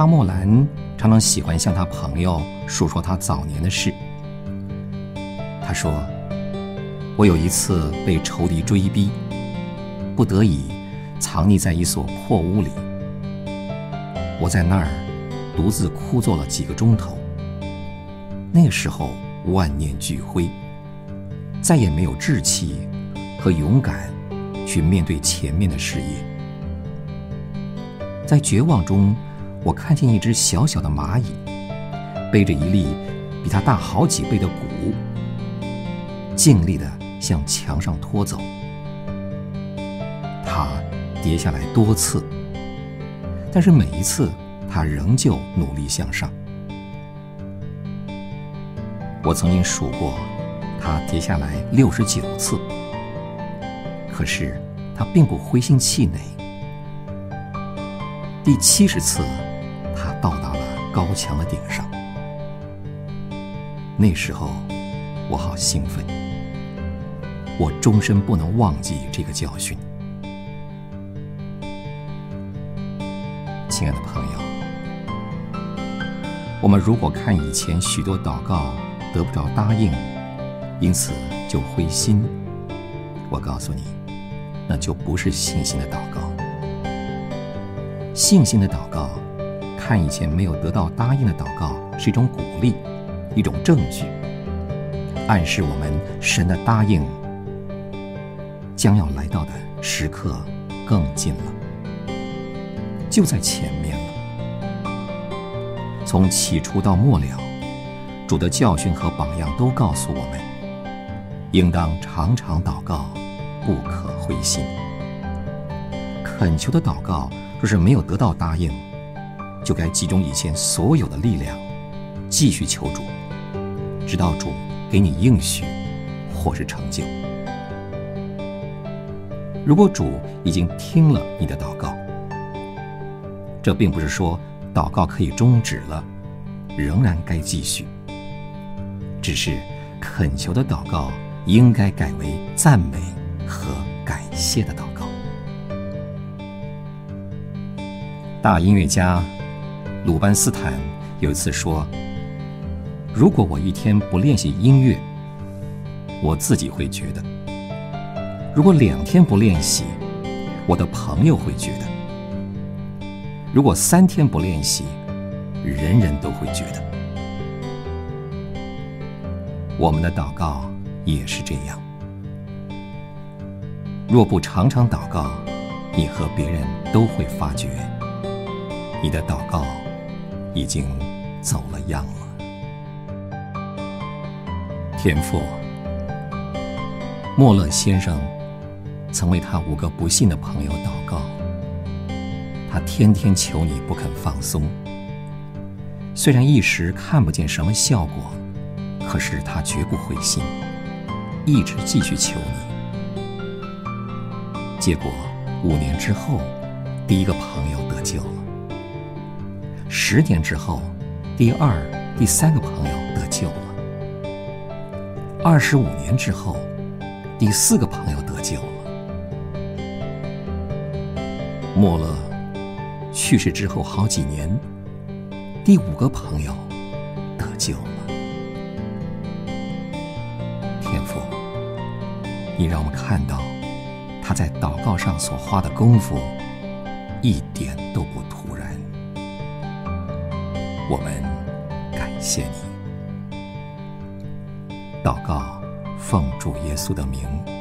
花木兰常常喜欢向他朋友述说他早年的事。他说：“我有一次被仇敌追逼，不得已藏匿在一所破屋里。我在那儿独自枯坐了几个钟头。那时候万念俱灰，再也没有志气和勇敢去面对前面的事业。在绝望中。”我看见一只小小的蚂蚁，背着一粒比它大好几倍的谷，尽力地向墙上拖走。它跌下来多次，但是每一次它仍旧努力向上。我曾经数过，它跌下来六十九次，可是它并不灰心气馁。第七十次。到达了高墙的顶上，那时候我好兴奋，我终身不能忘记这个教训。亲爱的朋友，我们如果看以前许多祷告得不着答应，因此就灰心，我告诉你，那就不是信心的祷告。信心的祷告。看以前没有得到答应的祷告是一种鼓励，一种证据，暗示我们神的答应将要来到的时刻更近了，就在前面了。从起初到末了，主的教训和榜样都告诉我们，应当常常祷告，不可灰心。恳求的祷告若是没有得到答应，就该集中以前所有的力量，继续求主，直到主给你应许，或是成就。如果主已经听了你的祷告，这并不是说祷告可以终止了，仍然该继续。只是恳求的祷告应该改为赞美和感谢的祷告。大音乐家。鲁班斯坦有一次说：“如果我一天不练习音乐，我自己会觉得；如果两天不练习，我的朋友会觉得；如果三天不练习，人人都会觉得。我们的祷告也是这样。若不常常祷告，你和别人都会发觉，你的祷告。”已经走了样了。天父，莫勒先生曾为他五个不幸的朋友祷告，他天天求你不肯放松。虽然一时看不见什么效果，可是他绝不灰心，一直继续求你。结果五年之后，第一个朋友得救了。十年之后，第二、第三个朋友得救了。二十五年之后，第四个朋友得救了。莫勒去世之后好几年，第五个朋友得救了。天父，你让我看到他在祷告上所花的功夫，一点都不突然。我们感谢你，祷告，奉主耶稣的名。